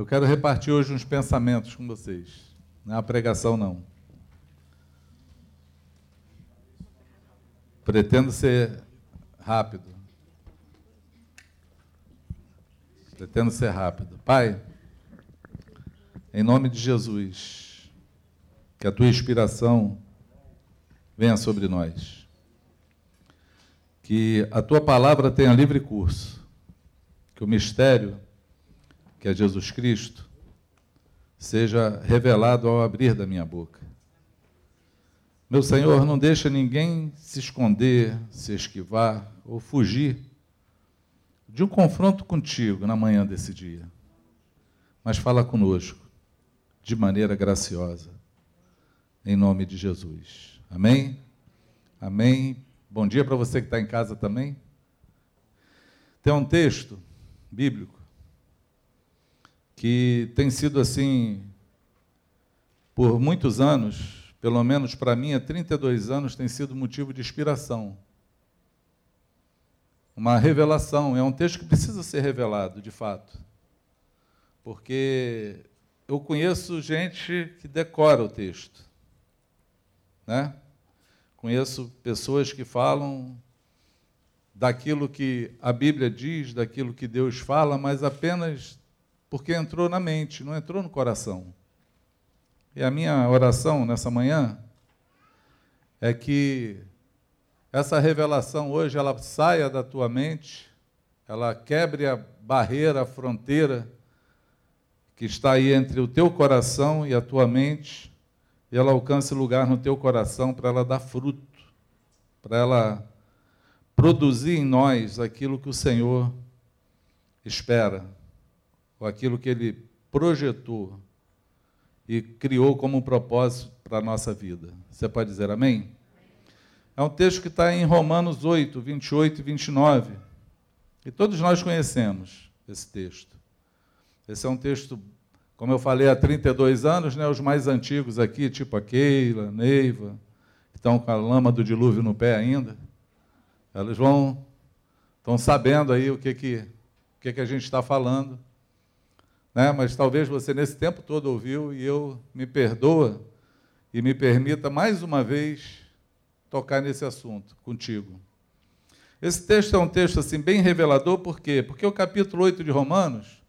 Eu quero repartir hoje uns pensamentos com vocês. Não é a pregação, não. Pretendo ser rápido. Pretendo ser rápido. Pai, em nome de Jesus, que a tua inspiração venha sobre nós. Que a tua palavra tenha livre curso. Que o mistério, que é Jesus Cristo, seja revelado ao abrir da minha boca. Meu Senhor, não deixa ninguém se esconder, se esquivar ou fugir de um confronto contigo na manhã desse dia. Mas fala conosco de maneira graciosa, em nome de Jesus. Amém? Amém. Bom dia para você que está em casa também. Tem um texto bíblico que tem sido assim por muitos anos pelo menos para mim, há 32 anos, tem sido motivo de inspiração. Uma revelação, é um texto que precisa ser revelado, de fato. Porque eu conheço gente que decora o texto. Né? Conheço pessoas que falam daquilo que a Bíblia diz, daquilo que Deus fala, mas apenas porque entrou na mente, não entrou no coração. E a minha oração nessa manhã é que essa revelação hoje ela saia da tua mente, ela quebre a barreira, a fronteira que está aí entre o teu coração e a tua mente, e ela alcance lugar no teu coração para ela dar fruto, para ela produzir em nós aquilo que o Senhor espera, ou aquilo que ele projetou e criou como um propósito para a nossa vida. Você pode dizer amém? É um texto que está em Romanos 8, 28 e 29. E todos nós conhecemos esse texto. Esse é um texto, como eu falei, há 32 anos, né, os mais antigos aqui, tipo a Keila, Neiva, que estão com a lama do dilúvio no pé ainda, elas vão, estão sabendo aí o que, que, o que, que a gente está falando né? mas talvez você nesse tempo todo ouviu e eu me perdoa e me permita mais uma vez tocar nesse assunto contigo. Esse texto é um texto assim bem revelador, por quê? Porque o capítulo 8 de Romanos,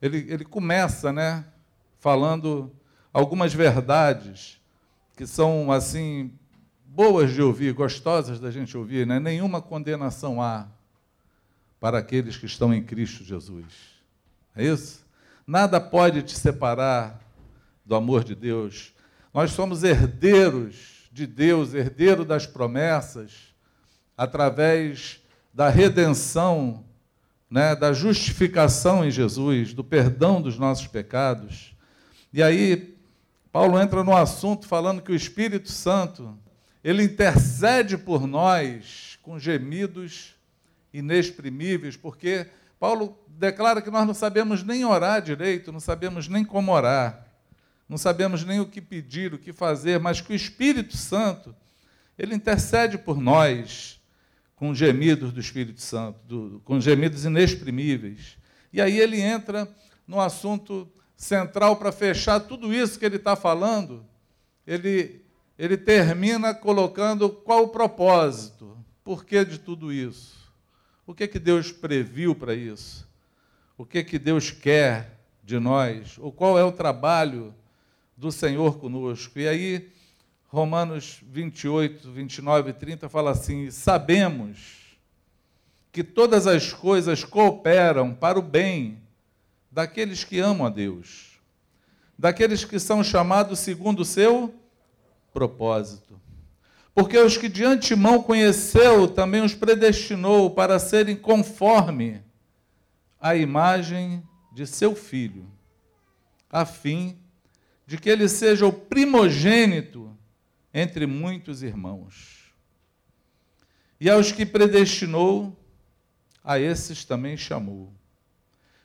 ele, ele começa, né, falando algumas verdades que são assim boas de ouvir, gostosas da gente ouvir, né? Nenhuma condenação há para aqueles que estão em Cristo Jesus. É isso? Nada pode te separar do amor de Deus. Nós somos herdeiros de Deus, herdeiro das promessas, através da redenção, né, da justificação em Jesus, do perdão dos nossos pecados. E aí, Paulo entra no assunto falando que o Espírito Santo, ele intercede por nós com gemidos inexprimíveis, porque Paulo declara que nós não sabemos nem orar direito, não sabemos nem como orar, não sabemos nem o que pedir, o que fazer, mas que o Espírito Santo, ele intercede por nós com gemidos do Espírito Santo, do, com gemidos inexprimíveis. E aí ele entra no assunto central para fechar tudo isso que ele está falando. Ele, ele termina colocando qual o propósito, por que de tudo isso. O que, que Deus previu para isso? O que, que Deus quer de nós? Ou qual é o trabalho do Senhor conosco? E aí, Romanos 28, 29 e 30 fala assim: Sabemos que todas as coisas cooperam para o bem daqueles que amam a Deus, daqueles que são chamados segundo o seu propósito. Porque os que de antemão conheceu, também os predestinou para serem conforme a imagem de seu filho, a fim de que ele seja o primogênito entre muitos irmãos. E aos que predestinou, a esses também chamou.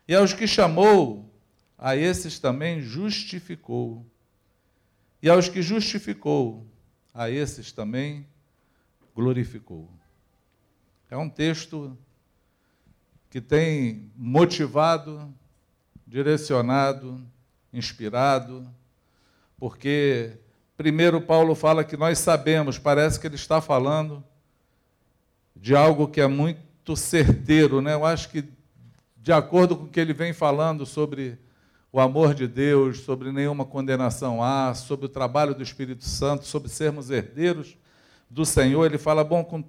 E aos que chamou, a esses também justificou. E aos que justificou, a esses também glorificou. É um texto que tem motivado direcionado, inspirado, porque primeiro Paulo fala que nós sabemos, parece que ele está falando de algo que é muito certeiro, né? Eu acho que de acordo com o que ele vem falando sobre o amor de Deus, sobre nenhuma condenação há, sobre o trabalho do Espírito Santo, sobre sermos herdeiros do Senhor, ele fala: bom, com...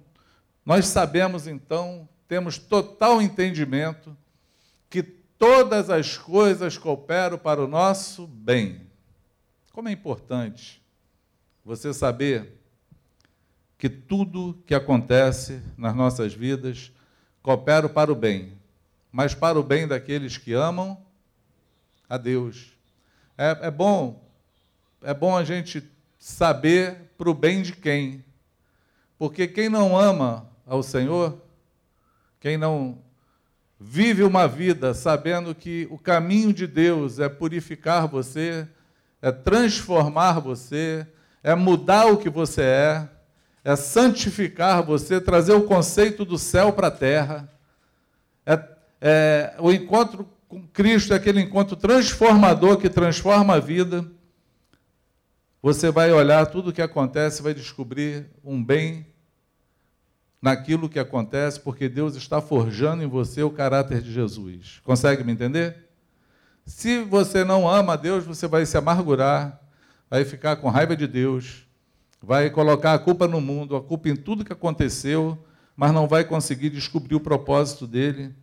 nós sabemos então, temos total entendimento que todas as coisas cooperam para o nosso bem. Como é importante você saber que tudo que acontece nas nossas vidas coopera para o bem, mas para o bem daqueles que amam a Deus. É, é bom, é bom a gente saber para o bem de quem, porque quem não ama ao Senhor, quem não vive uma vida sabendo que o caminho de Deus é purificar você, é transformar você, é mudar o que você é, é santificar você, trazer o conceito do céu para a terra. É, é, o encontro com Cristo é aquele encontro transformador que transforma a vida. Você vai olhar tudo o que acontece, vai descobrir um bem naquilo que acontece, porque Deus está forjando em você o caráter de Jesus. Consegue me entender? Se você não ama Deus, você vai se amargurar, vai ficar com raiva de Deus, vai colocar a culpa no mundo, a culpa em tudo que aconteceu, mas não vai conseguir descobrir o propósito dele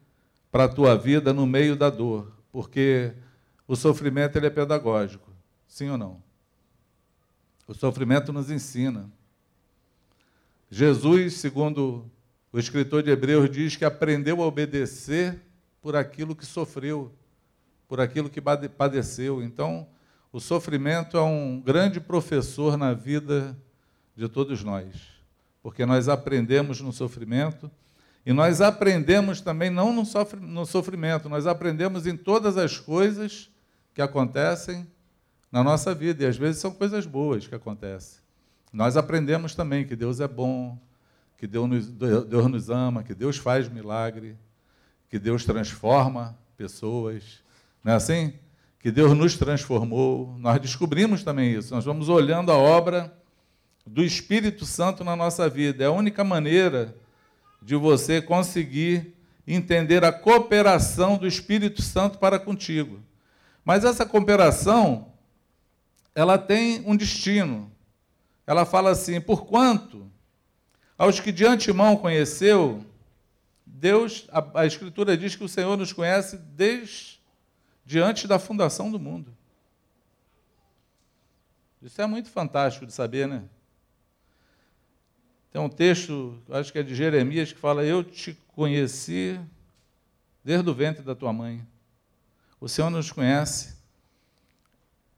para a tua vida no meio da dor, porque o sofrimento ele é pedagógico, sim ou não? O sofrimento nos ensina. Jesus, segundo o escritor de Hebreus, diz que aprendeu a obedecer por aquilo que sofreu, por aquilo que padeceu. Então, o sofrimento é um grande professor na vida de todos nós, porque nós aprendemos no sofrimento e nós aprendemos também não no sofrimento, nós aprendemos em todas as coisas que acontecem na nossa vida, e às vezes são coisas boas que acontecem. Nós aprendemos também que Deus é bom, que Deus nos, Deus nos ama, que Deus faz milagre, que Deus transforma pessoas. Não é assim? Que Deus nos transformou. Nós descobrimos também isso. Nós vamos olhando a obra do Espírito Santo na nossa vida. É a única maneira de você conseguir entender a cooperação do Espírito Santo para contigo. Mas essa cooperação, ela tem um destino ela fala assim: porquanto aos que de antemão conheceu, Deus, a, a, Escritura diz que o Senhor nos conhece desde diante da fundação do mundo. Isso é muito fantástico de saber, né? Tem um texto, acho que é de Jeremias, que fala: Eu te conheci desde o ventre da tua mãe. O Senhor nos conhece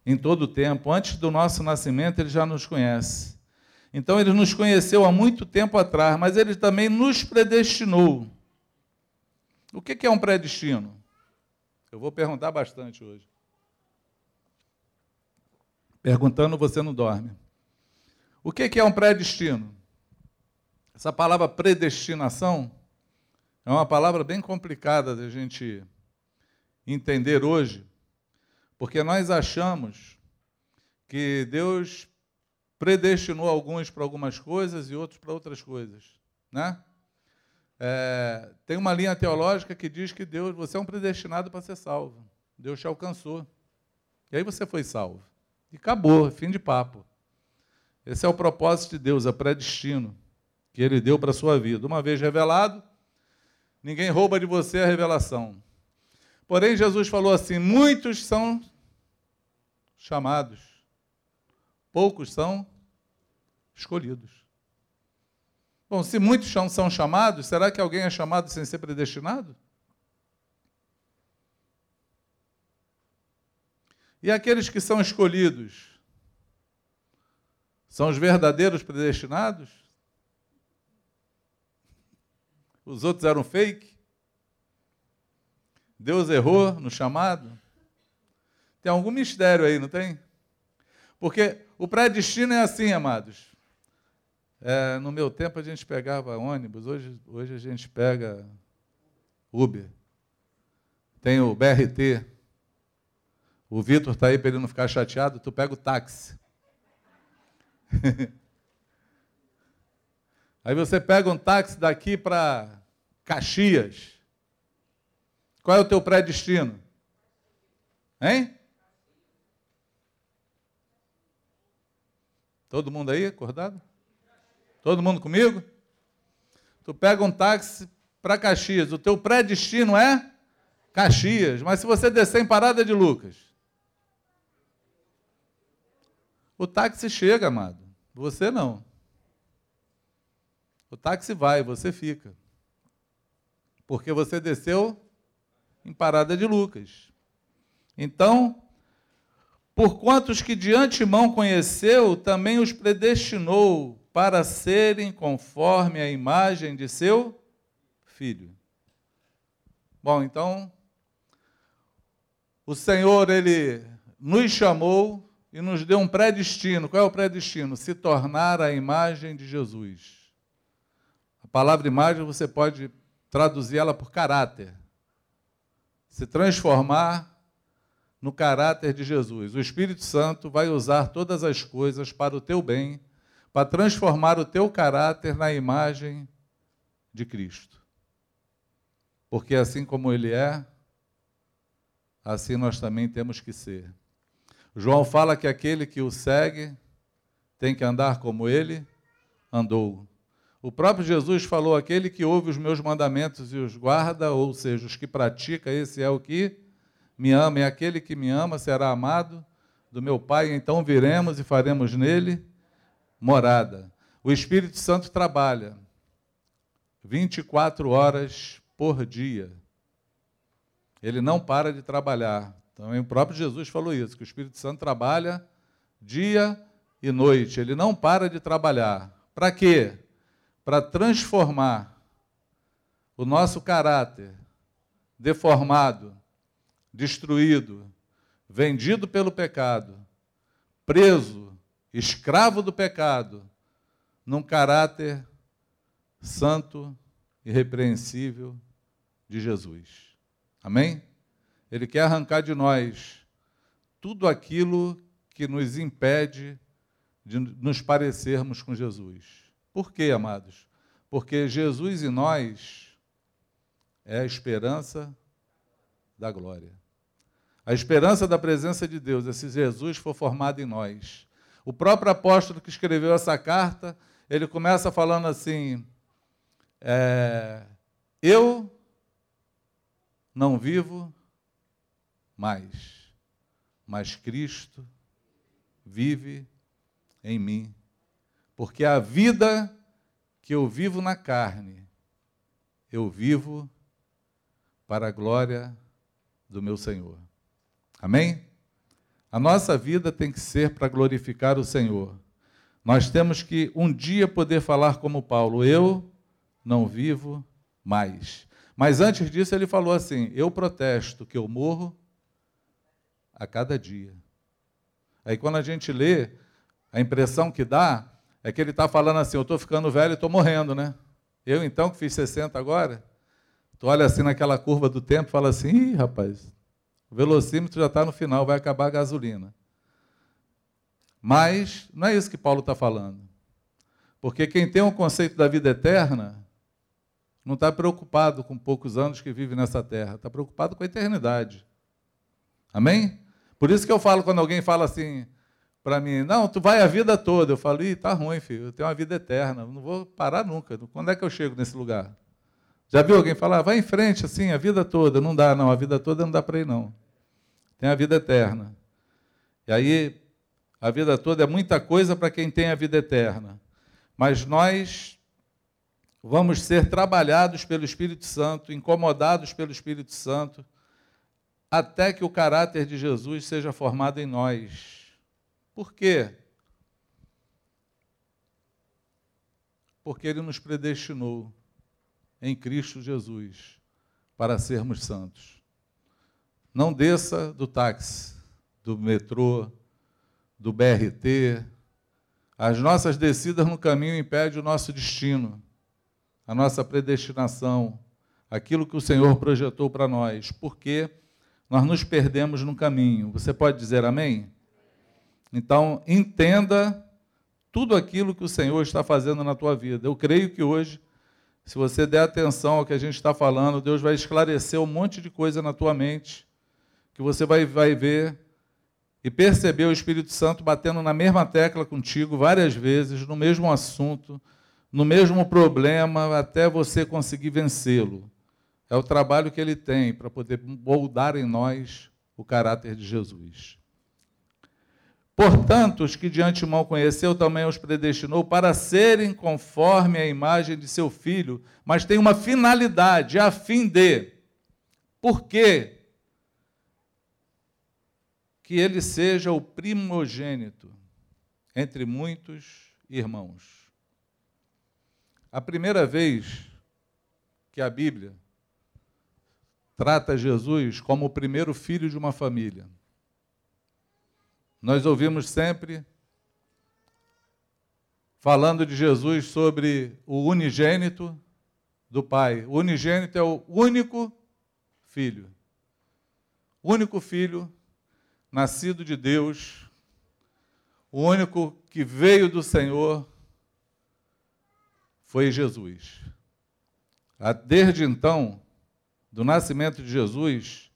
em todo o tempo. Antes do nosso nascimento, ele já nos conhece. Então, ele nos conheceu há muito tempo atrás, mas ele também nos predestinou. O que é um predestino? Eu vou perguntar bastante hoje. Perguntando, você não dorme. O que é um predestino? Essa palavra predestinação é uma palavra bem complicada de a gente entender hoje, porque nós achamos que Deus predestinou alguns para algumas coisas e outros para outras coisas, né? É, tem uma linha teológica que diz que Deus, você é um predestinado para ser salvo. Deus te alcançou. E aí você foi salvo. E acabou, fim de papo. Esse é o propósito de Deus, é predestino que Ele deu para a sua vida. Uma vez revelado, ninguém rouba de você a revelação. Porém, Jesus falou assim: muitos são chamados, poucos são escolhidos. Bom, se muitos são chamados, será que alguém é chamado sem ser predestinado? E aqueles que são escolhidos, são os verdadeiros predestinados? Os outros eram fake? Deus errou no chamado? Tem algum mistério aí, não tem? Porque o predestino é assim, amados. É, no meu tempo a gente pegava ônibus, hoje, hoje a gente pega Uber. Tem o BRT, O Vitor está aí para ele não ficar chateado, tu pega o táxi. aí você pega um táxi daqui para Caxias. Qual é o teu pré-destino? Hein? Todo mundo aí, acordado? Todo mundo comigo? Tu pega um táxi para Caxias, o teu pré-destino é Caxias, mas se você descer em Parada de Lucas, o táxi chega, amado, você não. O táxi vai, você fica. Porque você desceu em Parada de Lucas. Então, por quantos que de antemão conheceu, também os predestinou para serem conforme a imagem de seu filho. Bom, então, o Senhor, Ele nos chamou e nos deu um predestino. Qual é o predestino? Se tornar a imagem de Jesus. Palavra imagem você pode traduzir ela por caráter. Se transformar no caráter de Jesus. O Espírito Santo vai usar todas as coisas para o teu bem, para transformar o teu caráter na imagem de Cristo. Porque assim como ele é, assim nós também temos que ser. João fala que aquele que o segue tem que andar como ele andou. O próprio Jesus falou: aquele que ouve os meus mandamentos e os guarda, ou seja, os que pratica, esse é o que me ama, e aquele que me ama será amado do meu Pai, então viremos e faremos nele morada. O Espírito Santo trabalha 24 horas por dia. Ele não para de trabalhar. Também o próprio Jesus falou isso, que o Espírito Santo trabalha dia e noite. Ele não para de trabalhar. Para quê? Para transformar o nosso caráter deformado destruído, vendido pelo pecado, preso, escravo do pecado, num caráter santo e repreensível de Jesus. Amém? Ele quer arrancar de nós tudo aquilo que nos impede de nos parecermos com Jesus. Por quê, amados? Porque Jesus e nós é a esperança da glória. A esperança da presença de Deus é se Jesus for formado em nós. O próprio apóstolo que escreveu essa carta, ele começa falando assim: é, Eu não vivo mais, mas Cristo vive em mim. Porque a vida que eu vivo na carne, eu vivo para a glória do meu Senhor. Amém? A nossa vida tem que ser para glorificar o Senhor. Nós temos que um dia poder falar como Paulo: Eu não vivo mais. Mas antes disso, ele falou assim: Eu protesto que eu morro a cada dia. Aí quando a gente lê, a impressão que dá é que ele está falando assim: Eu estou ficando velho e estou morrendo, né? Eu então, que fiz 60 agora, tu olha assim naquela curva do tempo e fala assim: Ih, rapaz, o velocímetro já está no final, vai acabar a gasolina. Mas não é isso que Paulo está falando. Porque quem tem o um conceito da vida eterna não está preocupado com poucos anos que vive nessa terra, está preocupado com a eternidade. Amém? Por isso que eu falo quando alguém fala assim para mim, não, tu vai a vida toda. Eu falo, ih, tá ruim, filho, eu tenho uma vida eterna, não vou parar nunca. Quando é que eu chego nesse lugar? Já viu alguém falar, vai em frente assim, a vida toda? Não dá, não, a vida toda não dá para ir, não. Tem a vida eterna. E aí, a vida toda é muita coisa para quem tem a vida eterna. Mas nós vamos ser trabalhados pelo Espírito Santo, incomodados pelo Espírito Santo, até que o caráter de Jesus seja formado em nós. Por quê? Porque ele nos predestinou em Cristo Jesus para sermos santos. Não desça do táxi, do metrô, do BRT. As nossas descidas no caminho impedem o nosso destino, a nossa predestinação, aquilo que o Senhor projetou para nós, porque nós nos perdemos no caminho. Você pode dizer amém? Então, entenda tudo aquilo que o Senhor está fazendo na tua vida. Eu creio que hoje, se você der atenção ao que a gente está falando, Deus vai esclarecer um monte de coisa na tua mente, que você vai, vai ver e perceber o Espírito Santo batendo na mesma tecla contigo várias vezes, no mesmo assunto, no mesmo problema, até você conseguir vencê-lo. É o trabalho que ele tem para poder moldar em nós o caráter de Jesus. Portanto, os que de antemão conheceu também os predestinou para serem conforme a imagem de seu filho, mas tem uma finalidade, a fim de. Por quê? Que ele seja o primogênito entre muitos irmãos. A primeira vez que a Bíblia trata Jesus como o primeiro filho de uma família nós ouvimos sempre falando de Jesus sobre o unigênito do Pai. O unigênito é o único filho. O único filho nascido de Deus, o único que veio do Senhor foi Jesus. Desde então, do nascimento de Jesus,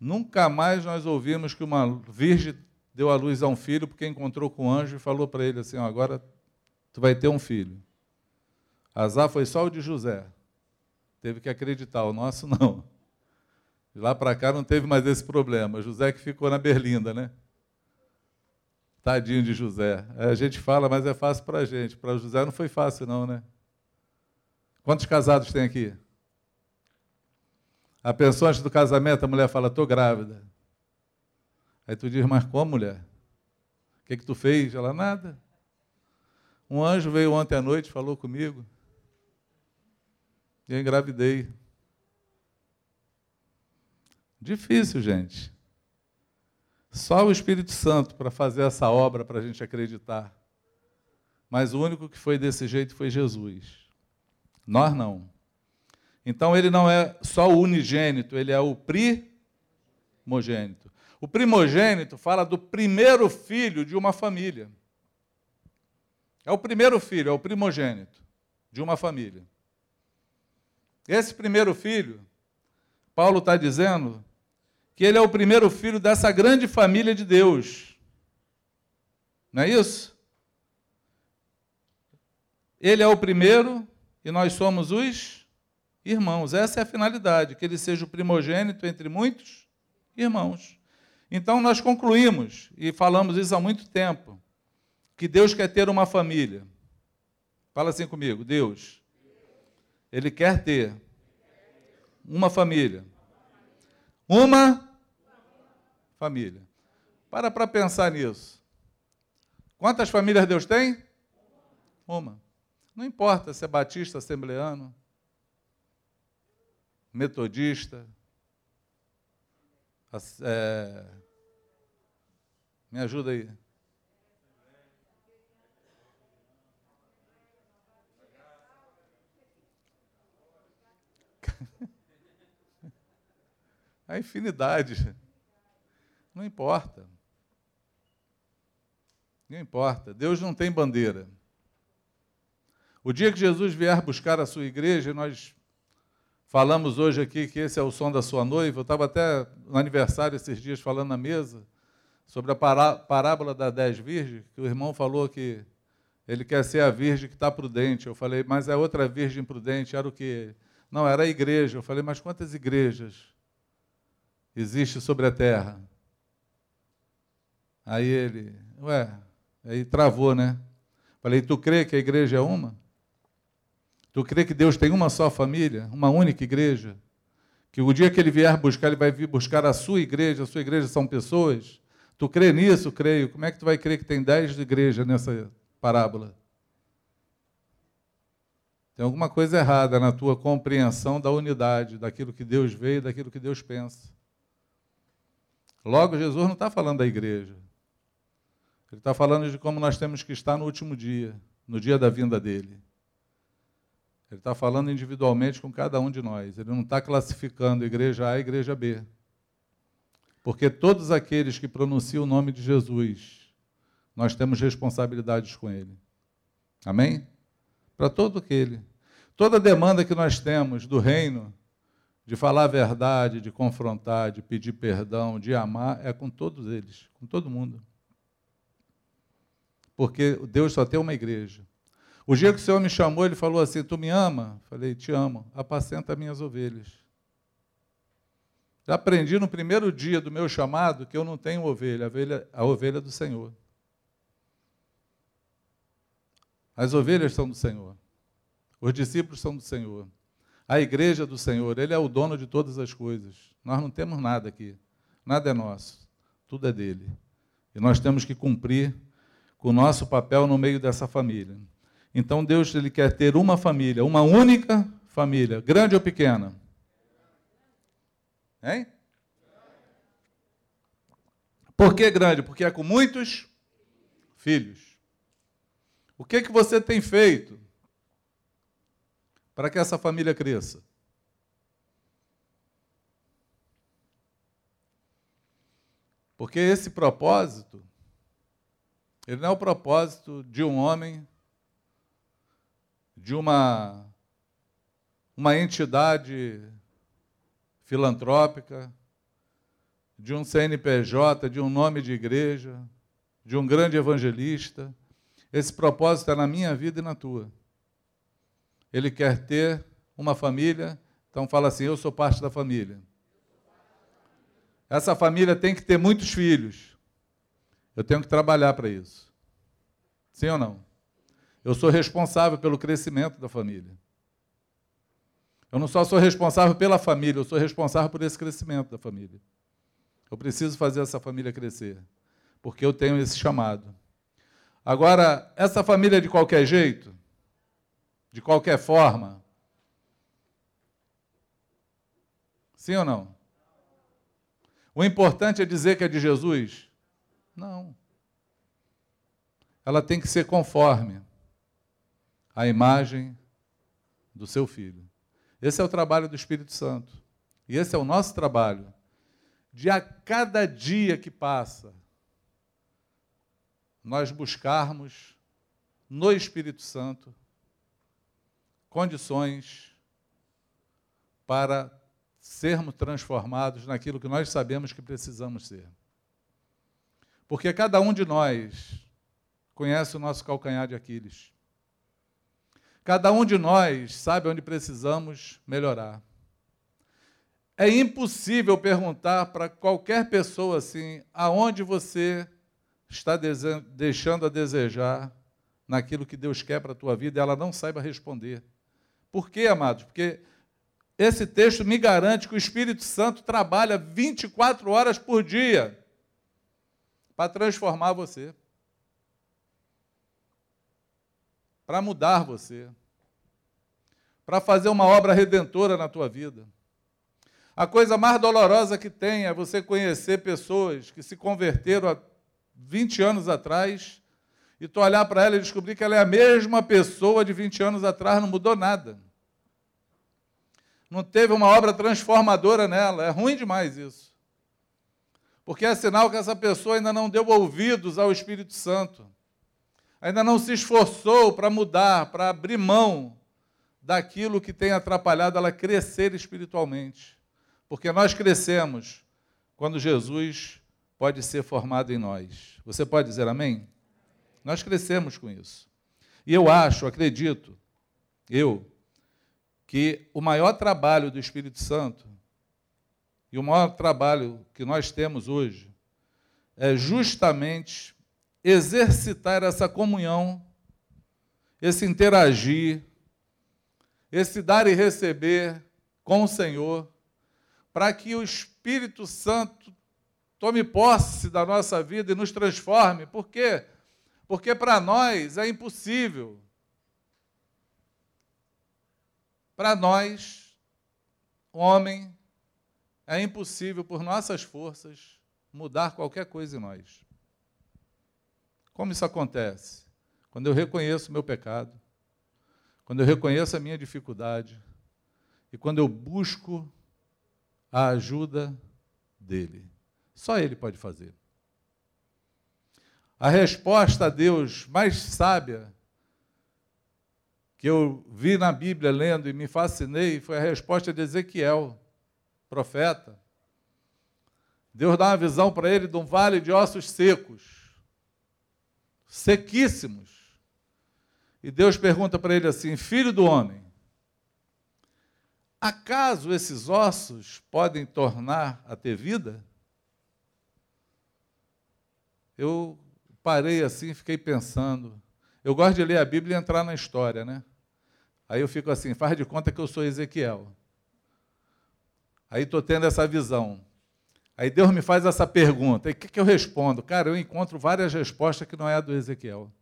nunca mais nós ouvimos que uma virgem deu à luz a um filho porque encontrou com um anjo e falou para ele assim: agora tu vai ter um filho. Azar foi só o de José. Teve que acreditar, o nosso não. De lá para cá não teve mais esse problema. José que ficou na berlinda, né? Tadinho de José. É, a gente fala, mas é fácil para a gente. Para José não foi fácil, não, né? Quantos casados tem aqui? A pensão antes do casamento, a mulher fala, estou grávida. Aí tu diz, mas como, mulher? O que, que tu fez? Ela, nada. Um anjo veio ontem à noite, falou comigo. E eu engravidei. Difícil, gente. Só o Espírito Santo para fazer essa obra para a gente acreditar. Mas o único que foi desse jeito foi Jesus. Nós não. Então ele não é só o unigênito, ele é o primogênito. O primogênito fala do primeiro filho de uma família. É o primeiro filho, é o primogênito de uma família. Esse primeiro filho, Paulo está dizendo que ele é o primeiro filho dessa grande família de Deus. Não é isso? Ele é o primeiro e nós somos os irmãos. Essa é a finalidade, que ele seja o primogênito entre muitos irmãos. Então nós concluímos, e falamos isso há muito tempo, que Deus quer ter uma família. Fala assim comigo, Deus. Ele quer ter uma família. Uma família. Para para pensar nisso. Quantas famílias Deus tem? Uma. Não importa se é batista, assembleano, metodista, é, me ajuda aí. A infinidade. Não importa. Não importa. Deus não tem bandeira. O dia que Jesus vier buscar a sua igreja, nós falamos hoje aqui que esse é o som da sua noiva. Eu estava até no aniversário esses dias falando na mesa sobre a parábola das dez virgens, que o irmão falou que ele quer ser a virgem que está prudente. Eu falei, mas é outra virgem prudente, era o quê? Não, era a igreja. Eu falei, mas quantas igrejas existe sobre a terra? Aí ele, ué, aí travou, né? Falei, tu crê que a igreja é uma? Tu crê que Deus tem uma só família, uma única igreja? Que o dia que ele vier buscar, ele vai vir buscar a sua igreja, a sua igreja são pessoas? Tu crê nisso? Creio. Como é que tu vai crer que tem dez igrejas nessa parábola? Tem alguma coisa errada na tua compreensão da unidade, daquilo que Deus vê e daquilo que Deus pensa. Logo, Jesus não está falando da igreja. Ele está falando de como nós temos que estar no último dia, no dia da vinda dele. Ele está falando individualmente com cada um de nós. Ele não está classificando igreja A e igreja B. Porque todos aqueles que pronunciam o nome de Jesus, nós temos responsabilidades com ele. Amém? Para todo aquele. Toda demanda que nós temos do reino, de falar a verdade, de confrontar, de pedir perdão, de amar, é com todos eles, com todo mundo. Porque Deus só tem uma igreja. O dia que o Senhor me chamou, ele falou assim: Tu me ama? Falei: Te amo, apacenta minhas ovelhas. Aprendi no primeiro dia do meu chamado que eu não tenho ovelha, a ovelha, a ovelha do Senhor. As ovelhas são do Senhor. Os discípulos são do Senhor. A igreja do Senhor, Ele é o dono de todas as coisas. Nós não temos nada aqui. Nada é nosso. Tudo é dele. E nós temos que cumprir com o nosso papel no meio dessa família. Então Deus ele quer ter uma família, uma única família, grande ou pequena? Hein? Por que grande? Porque é com muitos filhos. O que, que você tem feito para que essa família cresça? Porque esse propósito, ele não é o propósito de um homem de uma, uma entidade filantrópica, de um CNPJ, de um nome de igreja, de um grande evangelista. Esse propósito é na minha vida e na tua. Ele quer ter uma família, então fala assim: Eu sou parte da família. Essa família tem que ter muitos filhos. Eu tenho que trabalhar para isso. Sim ou não? Eu sou responsável pelo crescimento da família. Eu não só sou responsável pela família, eu sou responsável por esse crescimento da família. Eu preciso fazer essa família crescer, porque eu tenho esse chamado. Agora, essa família de qualquer jeito, de qualquer forma, sim ou não? O importante é dizer que é de Jesus? Não. Ela tem que ser conforme a imagem do seu filho. Esse é o trabalho do Espírito Santo. E esse é o nosso trabalho. De a cada dia que passa, nós buscarmos no Espírito Santo condições para sermos transformados naquilo que nós sabemos que precisamos ser. Porque cada um de nós conhece o nosso calcanhar de Aquiles. Cada um de nós sabe onde precisamos melhorar. É impossível perguntar para qualquer pessoa assim, aonde você está deixando a desejar naquilo que Deus quer para a tua vida e ela não saiba responder. Por quê, amados? Porque esse texto me garante que o Espírito Santo trabalha 24 horas por dia para transformar você. Para mudar você, para fazer uma obra redentora na tua vida. A coisa mais dolorosa que tem é você conhecer pessoas que se converteram há 20 anos atrás e tu olhar para ela e descobrir que ela é a mesma pessoa de 20 anos atrás, não mudou nada. Não teve uma obra transformadora nela. É ruim demais isso. Porque é sinal que essa pessoa ainda não deu ouvidos ao Espírito Santo ainda não se esforçou para mudar, para abrir mão daquilo que tem atrapalhado ela crescer espiritualmente. Porque nós crescemos quando Jesus pode ser formado em nós. Você pode dizer amém? Nós crescemos com isso. E eu acho, acredito, eu, que o maior trabalho do Espírito Santo e o maior trabalho que nós temos hoje é justamente exercitar essa comunhão, esse interagir, esse dar e receber com o Senhor, para que o Espírito Santo tome posse da nossa vida e nos transforme. Por quê? Porque para nós é impossível. Para nós, homem, é impossível por nossas forças mudar qualquer coisa em nós. Como isso acontece? Quando eu reconheço o meu pecado, quando eu reconheço a minha dificuldade e quando eu busco a ajuda dele. Só Ele pode fazer. A resposta a Deus mais sábia que eu vi na Bíblia lendo e me fascinei foi a resposta de Ezequiel, profeta. Deus dá uma visão para ele de um vale de ossos secos, sequíssimos. E Deus pergunta para ele assim: Filho do homem, acaso esses ossos podem tornar a ter vida? Eu parei assim, fiquei pensando. Eu gosto de ler a Bíblia e entrar na história, né? Aí eu fico assim, faz de conta que eu sou Ezequiel. Aí estou tendo essa visão. Aí Deus me faz essa pergunta. E o que, que eu respondo? Cara, eu encontro várias respostas que não é a do Ezequiel.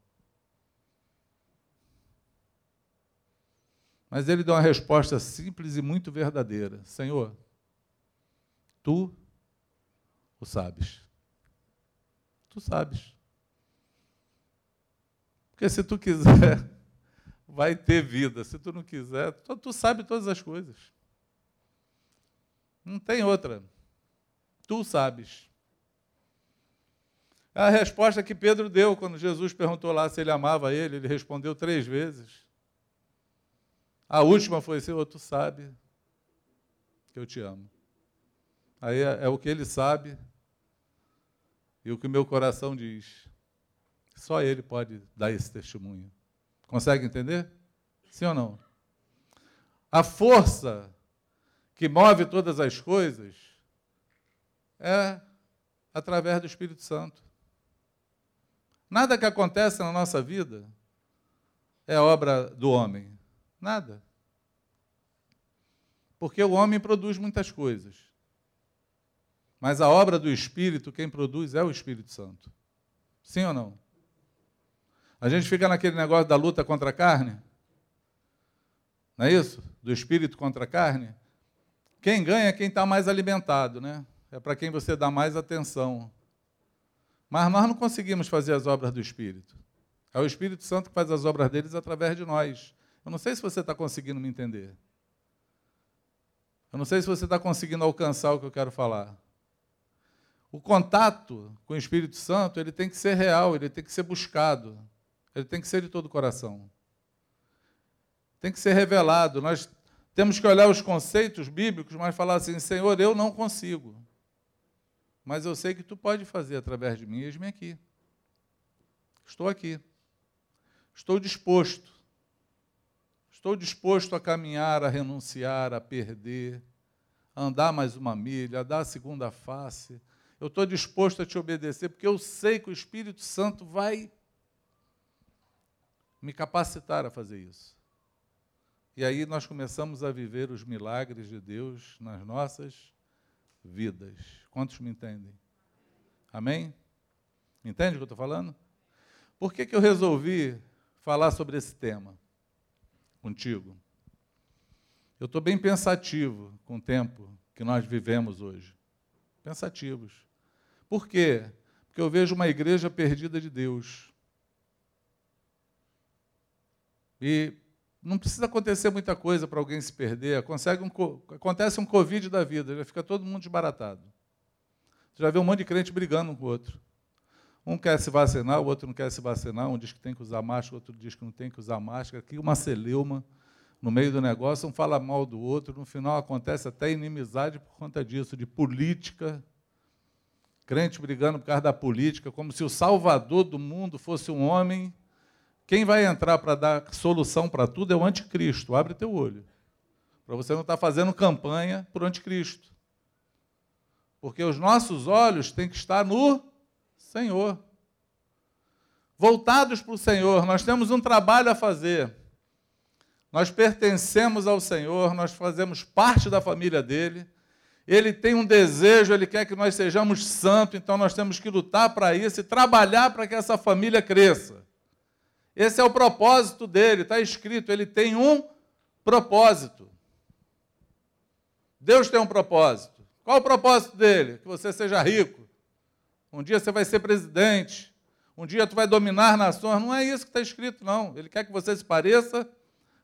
Mas ele dá uma resposta simples e muito verdadeira: Senhor, tu o sabes. Tu sabes. Porque se tu quiser, vai ter vida. Se tu não quiser, tu, tu sabe todas as coisas. Não tem outra. Tu sabes. A resposta que Pedro deu quando Jesus perguntou lá se ele amava ele, ele respondeu três vezes. A última foi: Senhor, tu sabe que eu te amo. Aí é, é o que ele sabe e o que o meu coração diz. Só ele pode dar esse testemunho. Consegue entender? Sim ou não? A força que move todas as coisas é através do Espírito Santo. Nada que acontece na nossa vida é obra do homem. Nada. Porque o homem produz muitas coisas. Mas a obra do Espírito, quem produz é o Espírito Santo. Sim ou não? A gente fica naquele negócio da luta contra a carne. Não é isso? Do espírito contra a carne. Quem ganha é quem está mais alimentado, né? É para quem você dá mais atenção. Mas nós não conseguimos fazer as obras do Espírito. É o Espírito Santo que faz as obras deles através de nós. Eu não sei se você está conseguindo me entender. Eu não sei se você está conseguindo alcançar o que eu quero falar. O contato com o Espírito Santo ele tem que ser real, ele tem que ser buscado. Ele tem que ser de todo o coração. Tem que ser revelado. Nós temos que olhar os conceitos bíblicos, mas falar assim: Senhor, eu não consigo. Mas eu sei que tu pode fazer através de mim. Eis-me aqui. Estou aqui. Estou disposto. Estou disposto a caminhar, a renunciar, a perder, a andar mais uma milha, a dar a segunda face. Eu estou disposto a te obedecer, porque eu sei que o Espírito Santo vai me capacitar a fazer isso. E aí nós começamos a viver os milagres de Deus nas nossas vidas. Quantos me entendem? Amém? Entende o que eu estou falando? Por que, que eu resolvi falar sobre esse tema contigo? Eu estou bem pensativo com o tempo que nós vivemos hoje. Pensativos. Por quê? Porque eu vejo uma igreja perdida de Deus. E não precisa acontecer muita coisa para alguém se perder. Um, acontece um Covid da vida, já fica todo mundo desbaratado. Você já vê um monte de crente brigando um com o outro. Um quer se vacinar, o outro não quer se vacinar. Um diz que tem que usar máscara, o outro diz que não tem que usar máscara. Aqui uma celeuma no meio do negócio, um fala mal do outro. No final acontece até inimizade por conta disso, de política. Crente brigando por causa da política, como se o salvador do mundo fosse um homem quem vai entrar para dar solução para tudo é o anticristo. Abre teu olho. Para você não estar tá fazendo campanha o anticristo. Porque os nossos olhos têm que estar no Senhor. Voltados para o Senhor. Nós temos um trabalho a fazer. Nós pertencemos ao Senhor, nós fazemos parte da família dele. Ele tem um desejo, ele quer que nós sejamos santos, então nós temos que lutar para isso e trabalhar para que essa família cresça. Esse é o propósito dele, está escrito, ele tem um propósito. Deus tem um propósito. Qual o propósito dele? Que você seja rico. Um dia você vai ser presidente. Um dia tu vai dominar nações. Não é isso que está escrito, não. Ele quer que você se pareça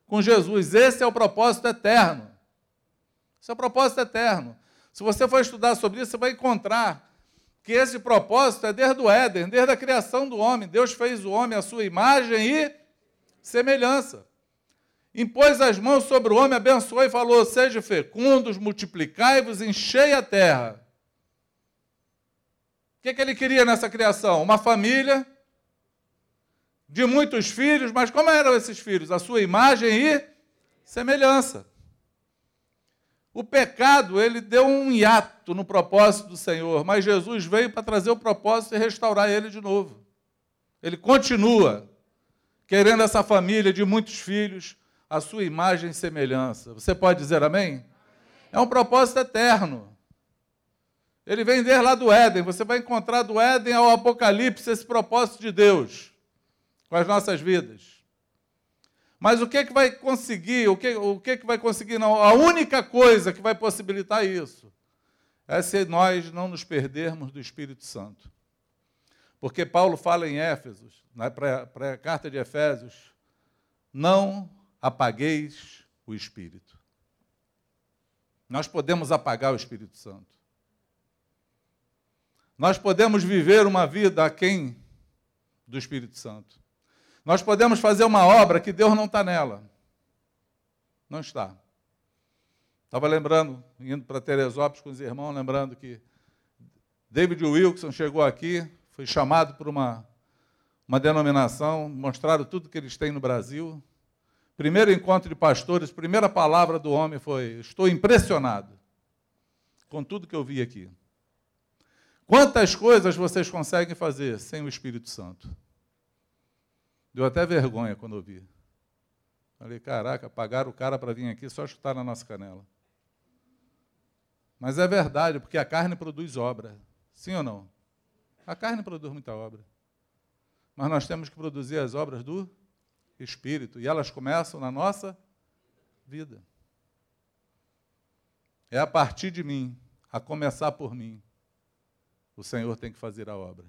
com Jesus. Esse é o propósito eterno. Esse é o propósito eterno. Se você for estudar sobre isso, você vai encontrar que esse propósito é desde o Éden, desde a criação do homem. Deus fez o homem à sua imagem e semelhança. Impôs as mãos sobre o homem, abençoou e falou: Sejam fecundos, multiplicai-vos, enchei a terra. O que, que ele queria nessa criação? Uma família de muitos filhos, mas como eram esses filhos? A sua imagem e semelhança. O pecado, ele deu um hiato no propósito do Senhor, mas Jesus veio para trazer o propósito e restaurar ele de novo. Ele continua querendo essa família de muitos filhos, a sua imagem e semelhança. Você pode dizer amém? É um propósito eterno. Ele vem desde lá do Éden. Você vai encontrar do Éden ao Apocalipse esse propósito de Deus com as nossas vidas. Mas o que, é que vai conseguir? O que, o que, é que vai conseguir? Não, a única coisa que vai possibilitar isso é se nós não nos perdermos do Espírito Santo. Porque Paulo fala em Éfesos, na carta de Efésios, não apagueis o Espírito. Nós podemos apagar o Espírito Santo. Nós podemos viver uma vida aquém do Espírito Santo. Nós podemos fazer uma obra que Deus não está nela. Não está. Estava lembrando, indo para Teresópolis com os irmãos, lembrando que David Wilson chegou aqui, foi chamado por uma, uma denominação, mostraram tudo que eles têm no Brasil. Primeiro encontro de pastores, primeira palavra do homem foi: Estou impressionado com tudo que eu vi aqui. Quantas coisas vocês conseguem fazer sem o Espírito Santo? Deu até vergonha quando eu vi. Falei, caraca, pagaram o cara para vir aqui só chutar na nossa canela. Mas é verdade, porque a carne produz obra. Sim ou não? A carne produz muita obra. Mas nós temos que produzir as obras do Espírito. E elas começam na nossa vida. É a partir de mim, a começar por mim, o Senhor tem que fazer a obra.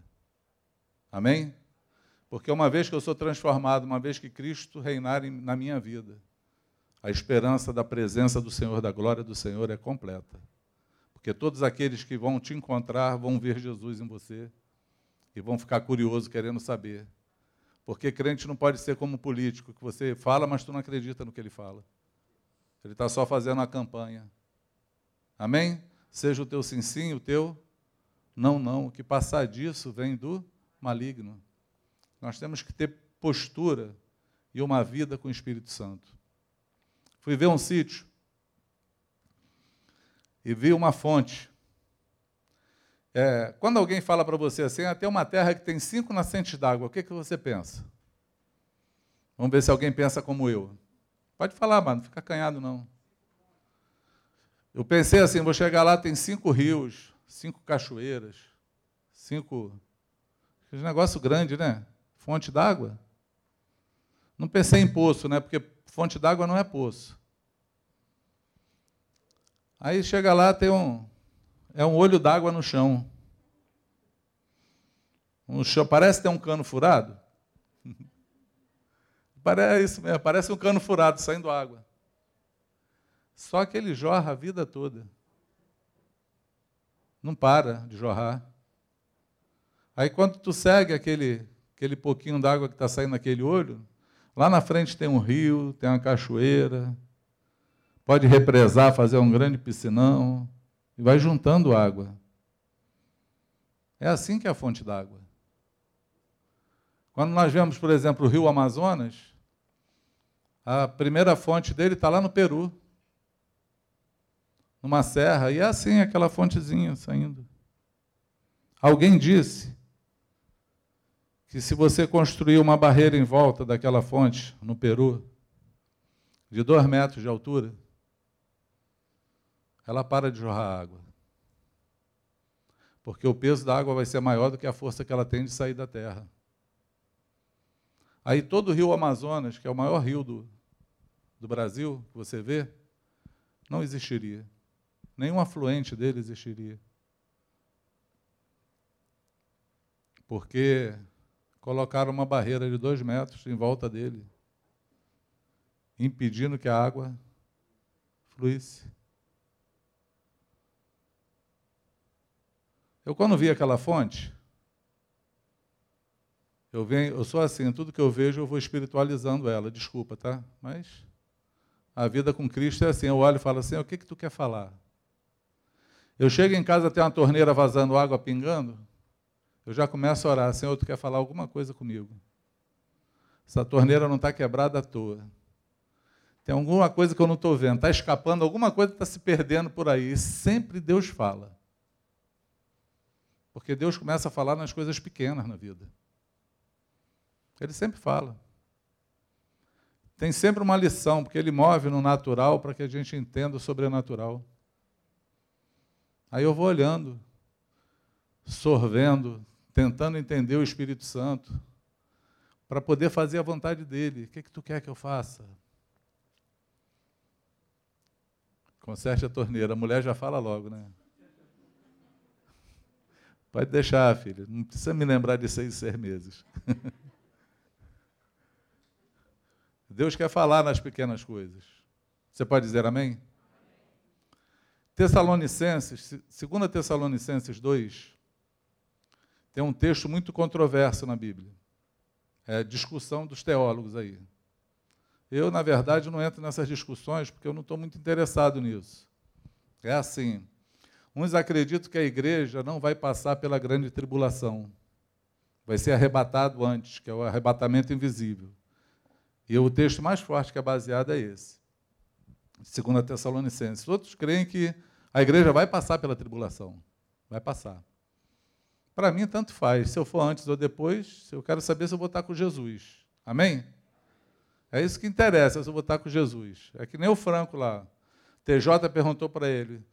Amém? Porque uma vez que eu sou transformado, uma vez que Cristo reinar na minha vida, a esperança da presença do Senhor, da glória do Senhor é completa. Porque todos aqueles que vão te encontrar vão ver Jesus em você e vão ficar curiosos, querendo saber. Porque crente não pode ser como político, que você fala, mas tu não acredita no que ele fala. Ele está só fazendo a campanha. Amém? Seja o teu sim, sim, o teu não, não. O que passar disso vem do maligno. Nós temos que ter postura e uma vida com o Espírito Santo. Fui ver um sítio e vi uma fonte. É, quando alguém fala para você assim, ah, uma terra que tem cinco nascentes d'água, o que, que você pensa? Vamos ver se alguém pensa como eu. Pode falar, mano, não fica acanhado não. Eu pensei assim, vou chegar lá, tem cinco rios, cinco cachoeiras, cinco. Que negócio grande, né? Fonte d'água? Não pensei em poço, né? Porque fonte d'água não é poço. Aí chega lá, tem um. É um olho d'água no chão. Um chão, parece ter um cano furado. Parece isso mesmo, parece um cano furado saindo água. Só que ele jorra a vida toda. Não para de jorrar. Aí quando tu segue aquele aquele pouquinho d'água que está saindo naquele olho, lá na frente tem um rio, tem uma cachoeira, pode represar, fazer um grande piscinão, e vai juntando água. É assim que é a fonte d'água. Quando nós vemos, por exemplo, o rio Amazonas, a primeira fonte dele está lá no Peru, numa serra, e é assim aquela fontezinha saindo. Alguém disse que se você construir uma barreira em volta daquela fonte, no Peru, de dois metros de altura, ela para de jorrar água. Porque o peso da água vai ser maior do que a força que ela tem de sair da terra. Aí todo o rio Amazonas, que é o maior rio do, do Brasil, que você vê, não existiria. Nenhum afluente dele existiria. Porque colocaram uma barreira de dois metros em volta dele, impedindo que a água fluísse. Eu, quando vi aquela fonte, eu, venho, eu sou assim, tudo que eu vejo eu vou espiritualizando ela, desculpa, tá? Mas a vida com Cristo é assim, eu olho e falo assim, o que, que tu quer falar? Eu chego em casa, tem uma torneira vazando água pingando, eu já começo a orar, Senhor, tu quer falar alguma coisa comigo? Essa torneira não está quebrada à toa. Tem alguma coisa que eu não estou vendo, está escapando, alguma coisa está se perdendo por aí. E sempre Deus fala. Porque Deus começa a falar nas coisas pequenas na vida. Ele sempre fala. Tem sempre uma lição, porque ele move no natural para que a gente entenda o sobrenatural. Aí eu vou olhando, sorvendo, tentando entender o Espírito Santo, para poder fazer a vontade dele. O que, é que tu quer que eu faça? Conserte a torneira. A mulher já fala logo, né? Pode deixar, filha. Não precisa me lembrar de seis, seis meses. Deus quer falar nas pequenas coisas. Você pode dizer amém? Tessalonicenses, 2 Tessalonicenses 2, tem um texto muito controverso na Bíblia. É discussão dos teólogos aí. Eu, na verdade, não entro nessas discussões porque eu não estou muito interessado nisso. É assim: uns acreditam que a igreja não vai passar pela grande tribulação, vai ser arrebatado antes, que é o arrebatamento invisível. E o texto mais forte que é baseado é esse, segundo a Tessalonicenses. Outros creem que a igreja vai passar pela tribulação, vai passar. Para mim, tanto faz, se eu for antes ou depois, eu quero saber se eu vou estar com Jesus. Amém? É isso que interessa, se eu vou estar com Jesus. É que nem o Franco lá. TJ perguntou para ele: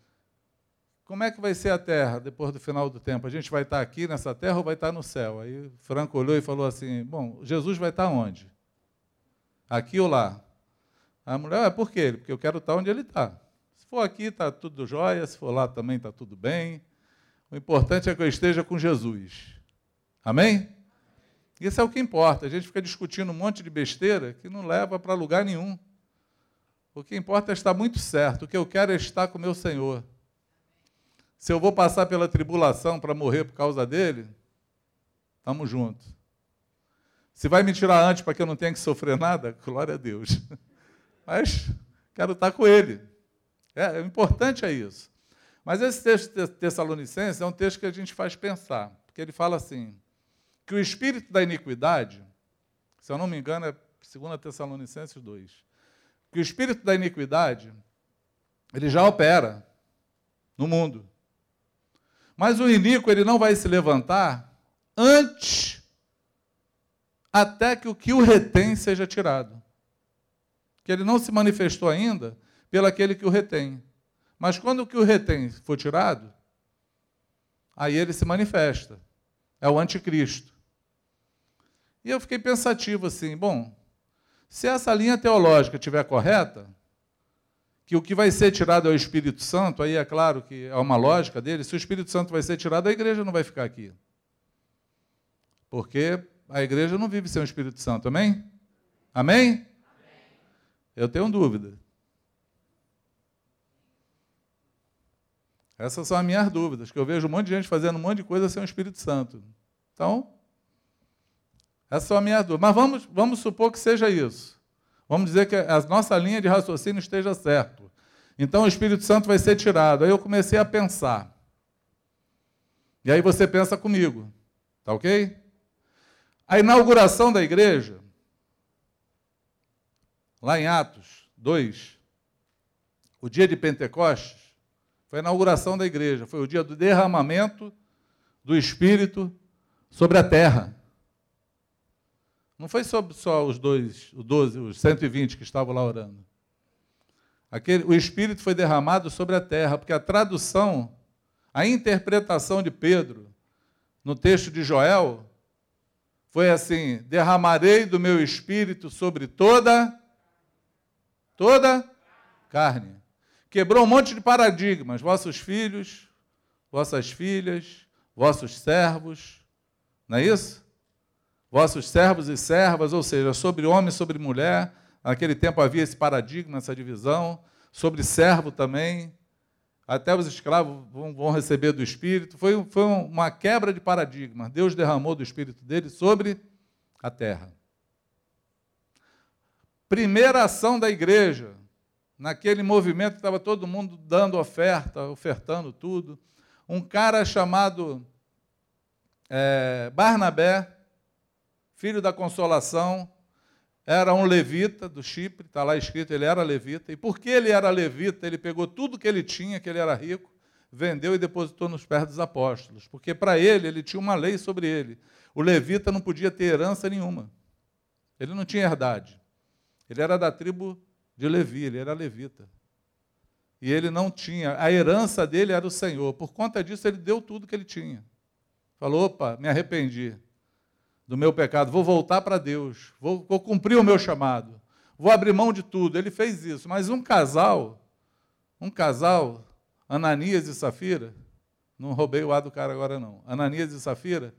como é que vai ser a terra depois do final do tempo? A gente vai estar aqui nessa terra ou vai estar no céu? Aí Franco olhou e falou assim: Bom, Jesus vai estar onde? Aqui ou lá? A mulher, é por quê? Porque eu quero estar onde ele está. Se for aqui, está tudo jóia, se for lá também está tudo bem. O importante é que eu esteja com Jesus. Amém? Isso é o que importa. A gente fica discutindo um monte de besteira que não leva para lugar nenhum. O que importa é estar muito certo. O que eu quero é estar com meu Senhor. Se eu vou passar pela tribulação para morrer por causa dele, estamos juntos. Se vai me tirar antes para que eu não tenha que sofrer nada, glória a Deus. Mas quero estar com ele. É, o importante é isso. Mas esse texto de Tessalonicenses é um texto que a gente faz pensar, porque ele fala assim: que o espírito da iniquidade, se eu não me engano, é 2 Tessalonicenses 2, que o espírito da iniquidade, ele já opera no mundo. Mas o iníquo, ele não vai se levantar antes até que o que o retém seja tirado. Que ele não se manifestou ainda pelo aquele que o retém. Mas quando o que o retém for tirado, aí ele se manifesta. É o anticristo. E eu fiquei pensativo assim, bom, se essa linha teológica estiver correta, que o que vai ser tirado é o Espírito Santo, aí é claro que é uma lógica dele, se o Espírito Santo vai ser tirado, a igreja não vai ficar aqui. Porque a igreja não vive sem o Espírito Santo, amém? Amém? amém? Eu tenho dúvida. Essas são as minhas dúvidas, que eu vejo um monte de gente fazendo um monte de coisa sem o Espírito Santo. Então, essas são as minhas dúvidas. Mas vamos, vamos supor que seja isso. Vamos dizer que a nossa linha de raciocínio esteja certo. Então o Espírito Santo vai ser tirado. Aí eu comecei a pensar. E aí você pensa comigo. Tá ok? A inauguração da igreja, lá em Atos 2, o dia de Pentecostes, foi a inauguração da igreja, foi o dia do derramamento do Espírito sobre a terra. Não foi só os dois, os 12, os 120 que estavam lá orando. Aquele, o Espírito foi derramado sobre a terra, porque a tradução, a interpretação de Pedro no texto de Joel foi assim: derramarei do meu espírito sobre toda toda carne. Quebrou um monte de paradigmas, vossos filhos, vossas filhas, vossos servos, não é isso? Vossos servos e servas, ou seja, sobre homem e sobre mulher. Naquele tempo havia esse paradigma, essa divisão. Sobre servo também. até os escravos vão, receber do Espírito. Foi, foi uma quebra de paradigma. Deus derramou do Espírito dele sobre a terra. Primeira ação da igreja, naquele movimento estava todo mundo dando oferta, ofertando tudo. Um cara chamado é, Barnabé, filho da consolação, era um levita do Chipre, está lá escrito, ele era levita. E porque ele era levita, ele pegou tudo que ele tinha, que ele era rico, vendeu e depositou nos pés dos apóstolos. Porque para ele, ele tinha uma lei sobre ele. O levita não podia ter herança nenhuma. Ele não tinha herdade. Ele era da tribo de Levi, ele era levita. E ele não tinha, a herança dele era o Senhor. Por conta disso, ele deu tudo que ele tinha. Falou: opa, me arrependi do meu pecado, vou voltar para Deus, vou, vou, cumprir o meu chamado, vou abrir mão de tudo. Ele fez isso, mas um casal, um casal, Ananias e Safira, não roubei o ar do cara agora não, Ananias e Safira,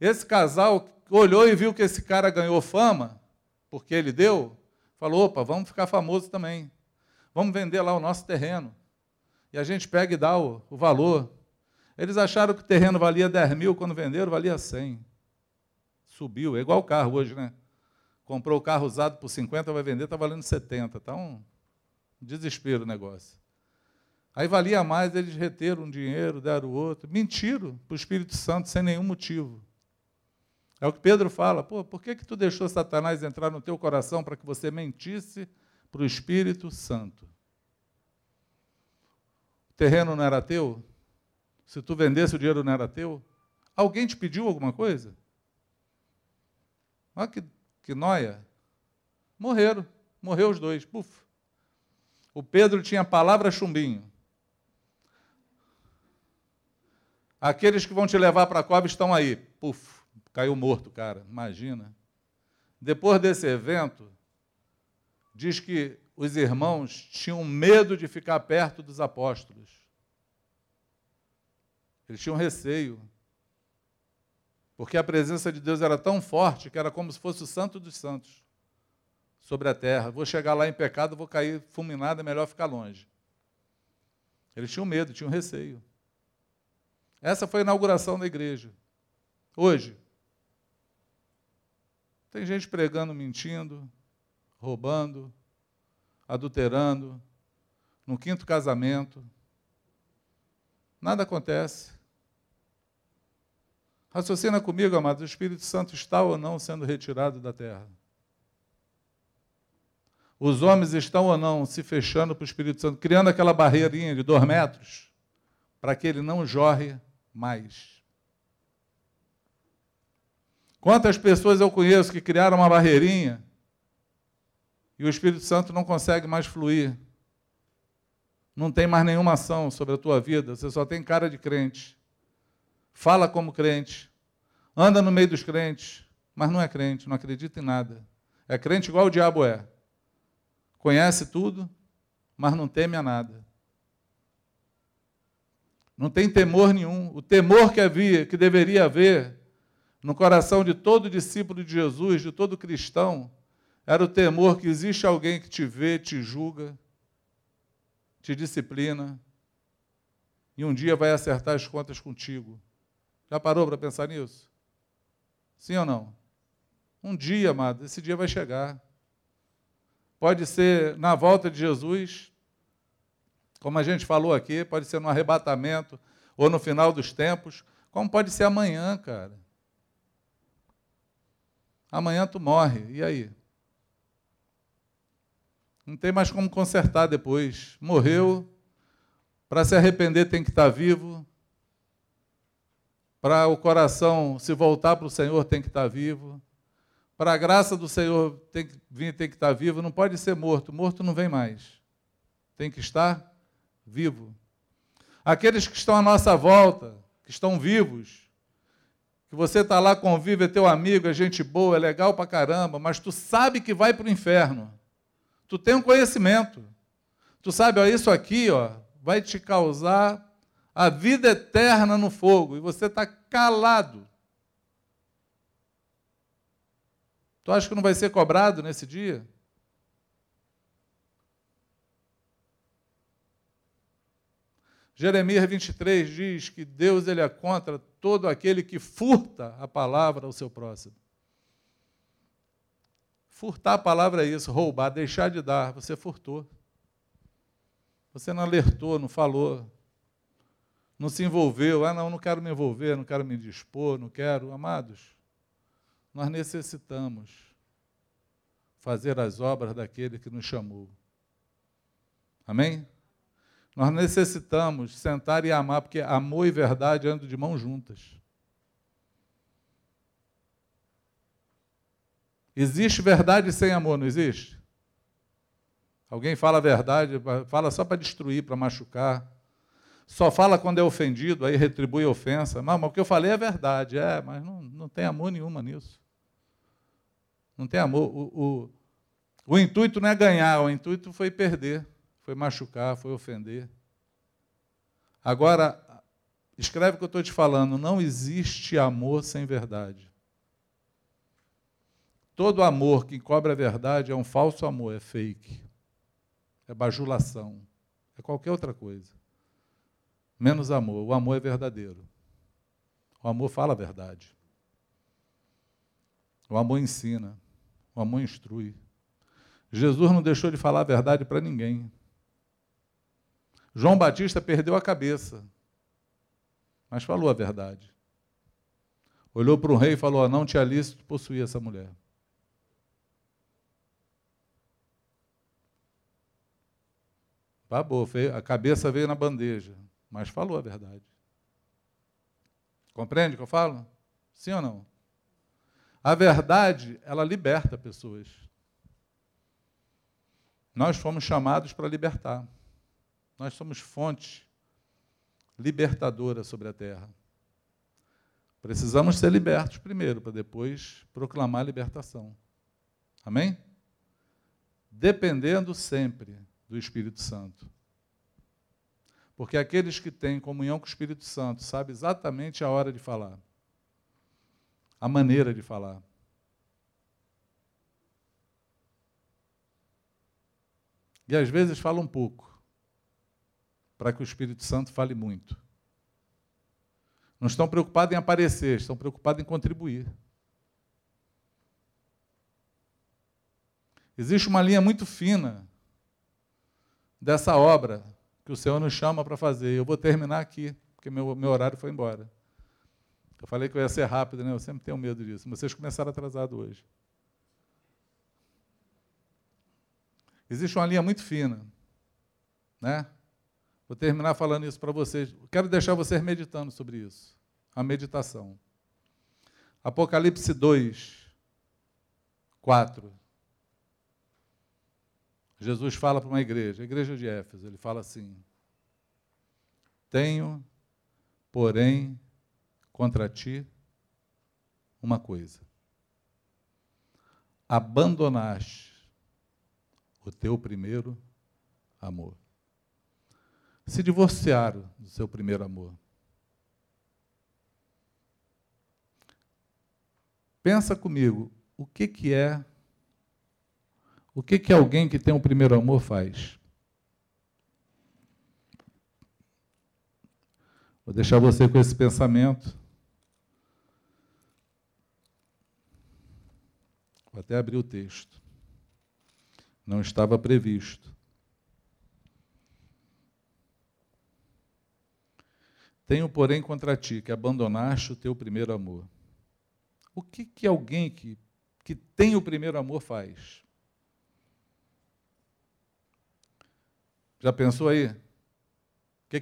esse casal olhou e viu que esse cara ganhou fama, porque ele deu, falou: opa, vamos ficar famoso também, vamos vender lá o nosso terreno. E a gente pega e dá o, o valor. Eles acharam que o terreno valia 10 mil, quando venderam, valia 100. Subiu, é igual o carro hoje, né? Comprou o carro usado por 50, vai vender, está valendo 70. Está um desespero o negócio. Aí valia mais, eles reteram um dinheiro, deram outro. Mentiram para o Espírito Santo sem nenhum motivo. É o que Pedro fala. Pô, por que, que tu deixou Satanás entrar no teu coração para que você mentisse para o Espírito Santo? O terreno não era teu? Se tu vendesse, o dinheiro não era teu? Alguém te pediu alguma coisa? Olha que, que noia. Morreram. Morreu os dois. Puf. O Pedro tinha palavra chumbinho. Aqueles que vão te levar para a cova estão aí. Puf. Caiu morto, cara. Imagina. Depois desse evento, diz que os irmãos tinham medo de ficar perto dos apóstolos. Eles tinham receio. Porque a presença de Deus era tão forte que era como se fosse o santo dos santos sobre a terra. Vou chegar lá em pecado, vou cair fulminado, é melhor ficar longe. Eles tinham medo, tinham receio. Essa foi a inauguração da igreja. Hoje, tem gente pregando, mentindo, roubando, adulterando, no quinto casamento. Nada acontece. Raciocina comigo, amados, o Espírito Santo está ou não sendo retirado da terra? Os homens estão ou não se fechando para o Espírito Santo, criando aquela barreirinha de dois metros, para que ele não jorre mais. Quantas pessoas eu conheço que criaram uma barreirinha e o Espírito Santo não consegue mais fluir? Não tem mais nenhuma ação sobre a tua vida, você só tem cara de crente fala como crente, anda no meio dos crentes, mas não é crente, não acredita em nada. É crente igual o diabo é. Conhece tudo, mas não teme a nada. Não tem temor nenhum. O temor que havia, que deveria haver no coração de todo discípulo de Jesus, de todo cristão, era o temor que existe alguém que te vê, te julga, te disciplina, e um dia vai acertar as contas contigo. Já parou para pensar nisso? Sim ou não? Um dia, amado, esse dia vai chegar. Pode ser na volta de Jesus, como a gente falou aqui, pode ser no arrebatamento ou no final dos tempos, como pode ser amanhã, cara. Amanhã tu morre, e aí? Não tem mais como consertar depois. Morreu, para se arrepender tem que estar vivo, para o coração se voltar para o Senhor, tem que estar vivo. Para a graça do Senhor tem que vir, tem que estar vivo. Não pode ser morto. Morto não vem mais. Tem que estar vivo. Aqueles que estão à nossa volta, que estão vivos, que você está lá, convive, é teu amigo, é gente boa, é legal para caramba, mas tu sabe que vai para o inferno. Tu tem um conhecimento. Tu sabe, ó, isso aqui ó, vai te causar a vida eterna no fogo e você está calado. Tu acha que não vai ser cobrado nesse dia? Jeremias 23 diz que Deus ele é contra todo aquele que furta a palavra ao seu próximo. Furtar a palavra é isso, roubar, deixar de dar. Você furtou. Você não alertou, não falou, não se envolveu. Ah, não, não quero me envolver, não quero me dispor, não quero. Amados, nós necessitamos fazer as obras daquele que nos chamou. Amém? Nós necessitamos sentar e amar, porque amor e verdade andam de mãos juntas. Existe verdade sem amor, não existe? Alguém fala a verdade, fala só para destruir, para machucar. Só fala quando é ofendido, aí retribui a ofensa. Não, mas o que eu falei é verdade. É, mas não, não tem amor nenhuma nisso. Não tem amor. O, o, o intuito não é ganhar, o intuito foi perder, foi machucar, foi ofender. Agora, escreve o que eu estou te falando. Não existe amor sem verdade. Todo amor que encobre a verdade é um falso amor, é fake. É bajulação. É qualquer outra coisa. Menos amor. O amor é verdadeiro. O amor fala a verdade. O amor ensina. O amor instrui. Jesus não deixou de falar a verdade para ninguém. João Batista perdeu a cabeça, mas falou a verdade. Olhou para o rei e falou: Não te é lícito possuir essa mulher. Babou, a cabeça veio na bandeja, mas falou a verdade. Compreende o que eu falo? Sim ou não? A verdade, ela liberta pessoas. Nós fomos chamados para libertar. Nós somos fonte libertadora sobre a terra. Precisamos ser libertos primeiro, para depois proclamar a libertação. Amém? Dependendo sempre do Espírito Santo. Porque aqueles que têm comunhão com o Espírito Santo sabem exatamente a hora de falar, a maneira de falar. E às vezes fala um pouco para que o Espírito Santo fale muito. Não estão preocupados em aparecer, estão preocupados em contribuir. Existe uma linha muito fina dessa obra que o Senhor nos chama para fazer. Eu vou terminar aqui, porque meu, meu horário foi embora. Eu falei que eu ia ser rápido, né? Eu sempre tenho medo disso. Vocês começaram atrasado hoje. Existe uma linha muito fina, né? Vou terminar falando isso para vocês. Quero deixar vocês meditando sobre isso. A meditação. Apocalipse 2, 4. Jesus fala para uma igreja, a igreja de Éfeso, ele fala assim: Tenho, porém, contra ti uma coisa. Abandonaste o teu primeiro amor se divorciaram do seu primeiro amor. Pensa comigo, o que, que é o que, que alguém que tem um primeiro amor faz? Vou deixar você com esse pensamento. Vou até abrir o texto. Não estava previsto. Tenho, porém, contra ti que abandonaste o teu primeiro amor. O que, que alguém que, que tem o primeiro amor faz? Já pensou aí? O que,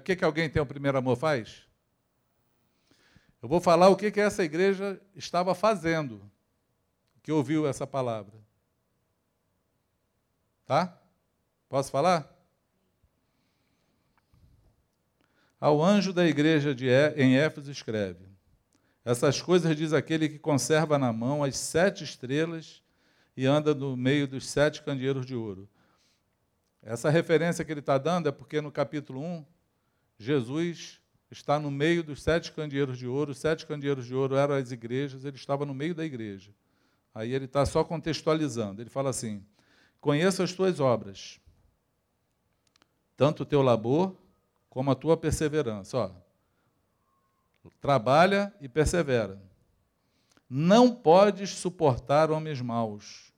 que, que alguém tem o primeiro amor faz? Eu vou falar o que, que essa igreja estava fazendo, que ouviu essa palavra. Tá? Posso falar? Ao anjo da igreja de é, em Éfeso escreve: Essas coisas diz aquele que conserva na mão as sete estrelas e anda no meio dos sete candeeiros de ouro. Essa referência que ele está dando é porque no capítulo 1, Jesus está no meio dos sete candeeiros de ouro. Os sete candeeiros de ouro eram as igrejas, ele estava no meio da igreja. Aí ele está só contextualizando. Ele fala assim: Conheço as tuas obras, tanto o teu labor como a tua perseverança. Ó, trabalha e persevera. Não podes suportar homens maus.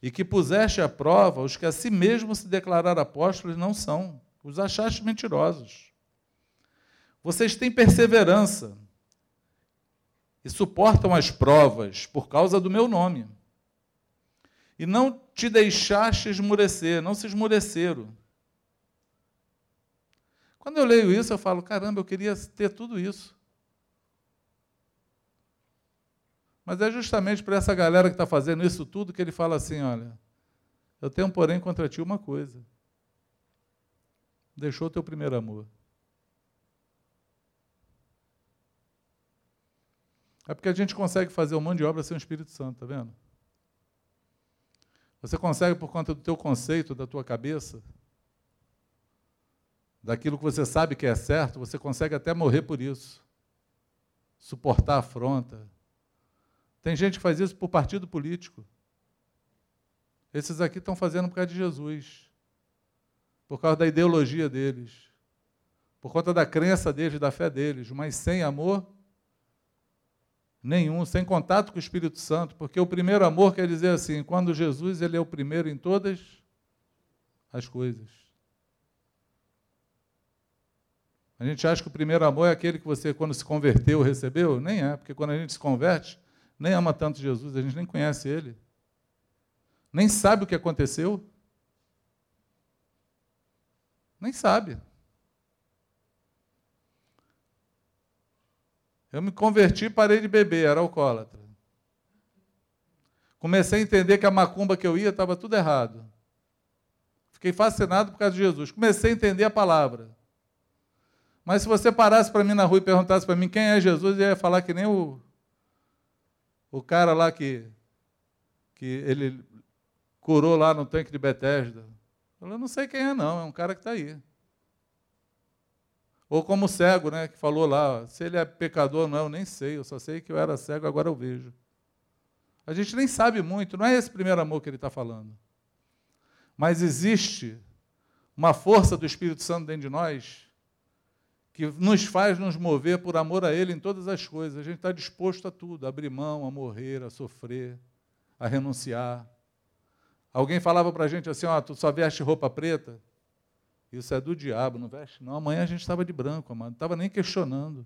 E que puseste à prova os que a si mesmos se declararam apóstolos não são, os achaste mentirosos. Vocês têm perseverança e suportam as provas por causa do meu nome. E não te deixaste esmurecer, não se esmureceram. Quando eu leio isso, eu falo: caramba, eu queria ter tudo isso. Mas é justamente para essa galera que está fazendo isso tudo que ele fala assim: olha, eu tenho, porém, contra ti uma coisa. Deixou o teu primeiro amor. É porque a gente consegue fazer um monte de obra sem o Espírito Santo, tá vendo? Você consegue por conta do teu conceito, da tua cabeça, daquilo que você sabe que é certo, você consegue até morrer por isso. Suportar a afronta. Tem gente que faz isso por partido político. Esses aqui estão fazendo por causa de Jesus. Por causa da ideologia deles. Por conta da crença deles, da fé deles. Mas sem amor nenhum, sem contato com o Espírito Santo. Porque o primeiro amor quer dizer assim, quando Jesus ele é o primeiro em todas as coisas. A gente acha que o primeiro amor é aquele que você, quando se converteu, recebeu? Nem é, porque quando a gente se converte, nem ama tanto Jesus, a gente nem conhece ele, nem sabe o que aconteceu, nem sabe. Eu me converti e parei de beber, era alcoólatra. Comecei a entender que a macumba que eu ia estava tudo errado. Fiquei fascinado por causa de Jesus. Comecei a entender a palavra. Mas se você parasse para mim na rua e perguntasse para mim quem é Jesus, eu ia falar que nem o, o cara lá que, que ele curou lá no tanque de Betesda. Eu não sei quem é, não, é um cara que está aí. Ou como o cego, né, que falou lá, se ele é pecador ou não, eu nem sei, eu só sei que eu era cego, agora eu vejo. A gente nem sabe muito, não é esse primeiro amor que ele está falando. Mas existe uma força do Espírito Santo dentro de nós que nos faz nos mover por amor a Ele em todas as coisas. A gente está disposto a tudo, a abrir mão, a morrer, a sofrer, a renunciar. Alguém falava para a gente assim, ó, tu só veste roupa preta? Isso é do diabo, não veste? Não, amanhã a gente estava de branco, amado, não estava nem questionando.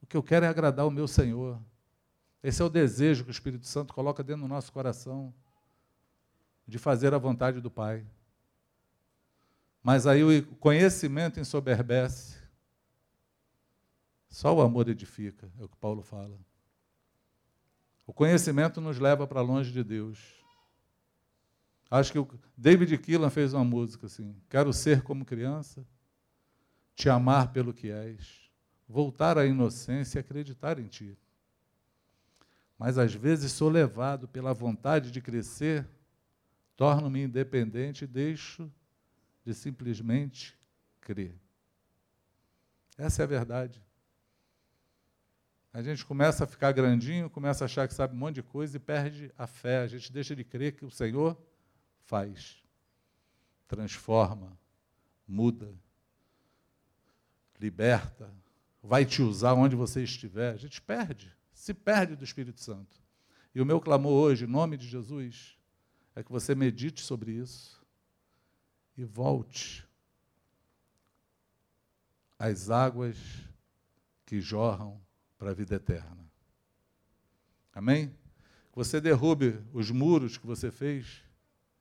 O que eu quero é agradar o meu Senhor. Esse é o desejo que o Espírito Santo coloca dentro do nosso coração, de fazer a vontade do Pai. Mas aí o conhecimento ensoberbece. Só o amor edifica, é o que Paulo fala. O conhecimento nos leva para longe de Deus. Acho que o David Keelan fez uma música assim: Quero ser como criança, te amar pelo que és, voltar à inocência e acreditar em ti. Mas às vezes sou levado pela vontade de crescer, torno-me independente e deixo de simplesmente crer. Essa é a verdade. A gente começa a ficar grandinho, começa a achar que sabe um monte de coisa e perde a fé. A gente deixa de crer que o Senhor faz, transforma, muda, liberta, vai te usar onde você estiver. A gente perde, se perde do Espírito Santo. E o meu clamor hoje, em nome de Jesus, é que você medite sobre isso e volte às águas que jorram para a vida eterna. Amém? Que você derrube os muros que você fez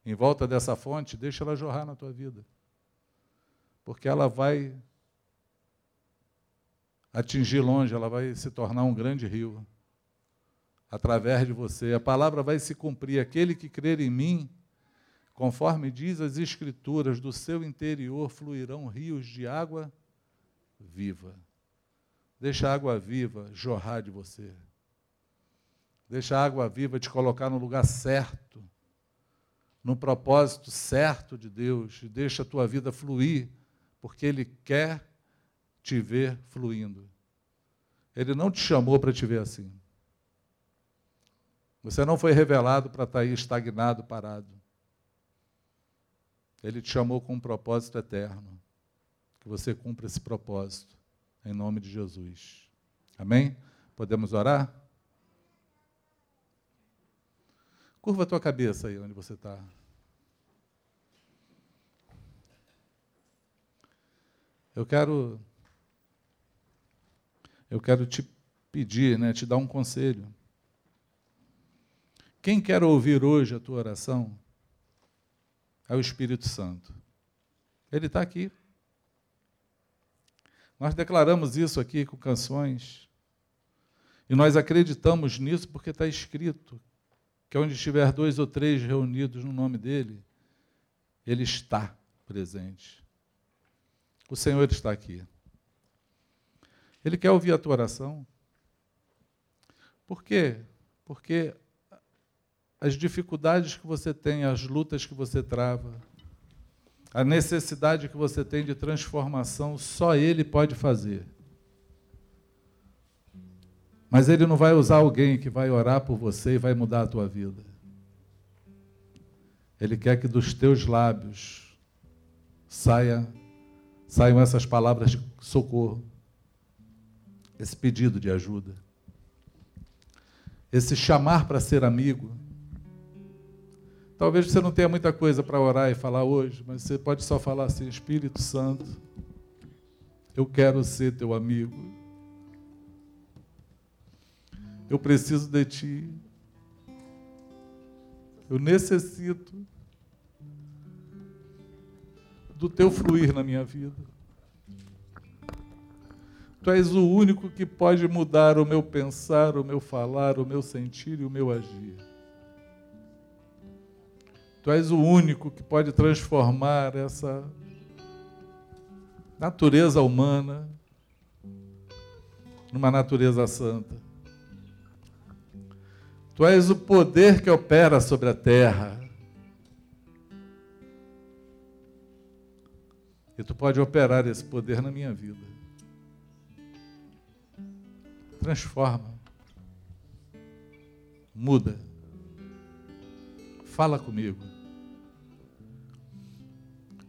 em volta dessa fonte, deixa ela jorrar na tua vida. Porque ela vai atingir longe, ela vai se tornar um grande rio através de você. A palavra vai se cumprir. Aquele que crer em mim, Conforme diz as Escrituras, do seu interior fluirão rios de água viva. Deixa a água viva jorrar de você. Deixa a água viva te colocar no lugar certo, no propósito certo de Deus. Deixa a tua vida fluir, porque Ele quer te ver fluindo. Ele não te chamou para te ver assim. Você não foi revelado para estar aí estagnado, parado. Ele te chamou com um propósito eterno. Que você cumpra esse propósito, em nome de Jesus. Amém? Podemos orar? Curva a tua cabeça aí onde você está. Eu quero eu quero te pedir, né, te dar um conselho. Quem quer ouvir hoje a tua oração é o Espírito Santo. Ele está aqui. Nós declaramos isso aqui com canções. E nós acreditamos nisso porque está escrito que onde estiver dois ou três reunidos no nome dele, ele está presente. O Senhor está aqui. Ele quer ouvir a tua oração. Por quê? Porque as dificuldades que você tem, as lutas que você trava, a necessidade que você tem de transformação, só Ele pode fazer. Mas Ele não vai usar alguém que vai orar por você e vai mudar a tua vida. Ele quer que dos teus lábios saia, saiam essas palavras de socorro, esse pedido de ajuda, esse chamar para ser amigo. Talvez você não tenha muita coisa para orar e falar hoje, mas você pode só falar assim: Espírito Santo, eu quero ser teu amigo. Eu preciso de ti. Eu necessito do teu fluir na minha vida. Tu és o único que pode mudar o meu pensar, o meu falar, o meu sentir e o meu agir. Tu és o único que pode transformar essa natureza humana numa natureza santa. Tu és o poder que opera sobre a terra. E tu pode operar esse poder na minha vida. Transforma. Muda. Fala comigo.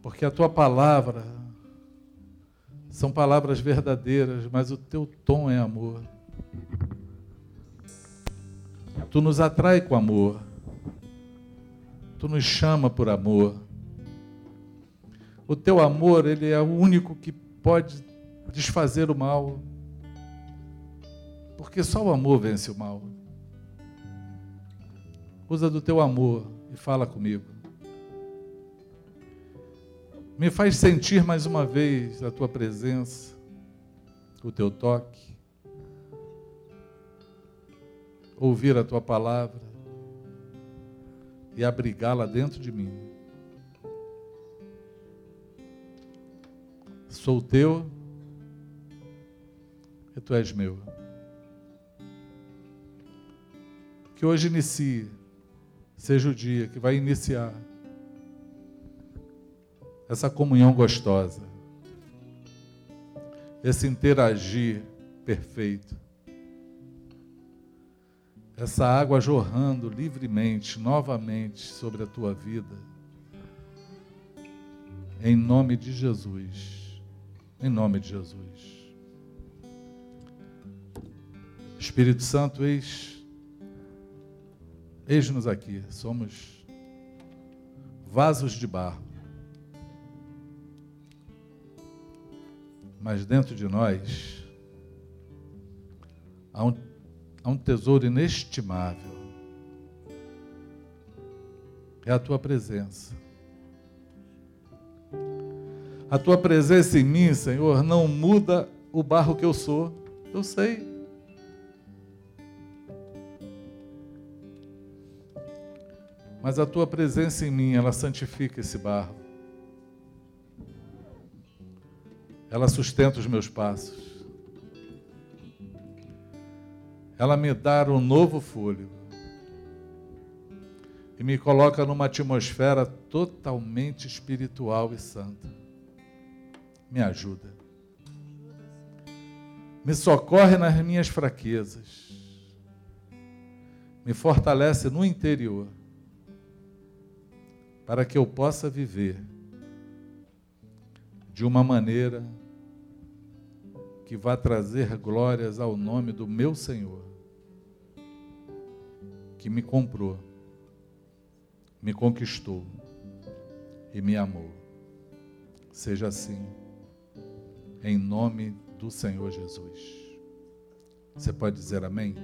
Porque a tua palavra são palavras verdadeiras, mas o teu tom é amor. Tu nos atrai com amor. Tu nos chama por amor. O teu amor, ele é o único que pode desfazer o mal. Porque só o amor vence o mal. Usa do teu amor e fala comigo. Me faz sentir mais uma vez a tua presença, o teu toque ouvir a tua palavra e abrigá-la dentro de mim. Sou teu e tu és meu. Que hoje inicie, seja o dia que vai iniciar essa comunhão gostosa, esse interagir perfeito essa água jorrando livremente, novamente sobre a tua vida. Em nome de Jesus. Em nome de Jesus. Espírito Santo, eis, eis-nos aqui. Somos vasos de barro. Mas dentro de nós há um há um tesouro inestimável. É a tua presença. A tua presença em mim, Senhor, não muda o barro que eu sou. Eu sei. Mas a tua presença em mim, ela santifica esse barro. Ela sustenta os meus passos ela me dá um novo fôlego e me coloca numa atmosfera totalmente espiritual e santa. Me ajuda. Me socorre nas minhas fraquezas. Me fortalece no interior para que eu possa viver de uma maneira que vai trazer glórias ao nome do meu Senhor, que me comprou, me conquistou e me amou. Seja assim, em nome do Senhor Jesus. Você pode dizer amém?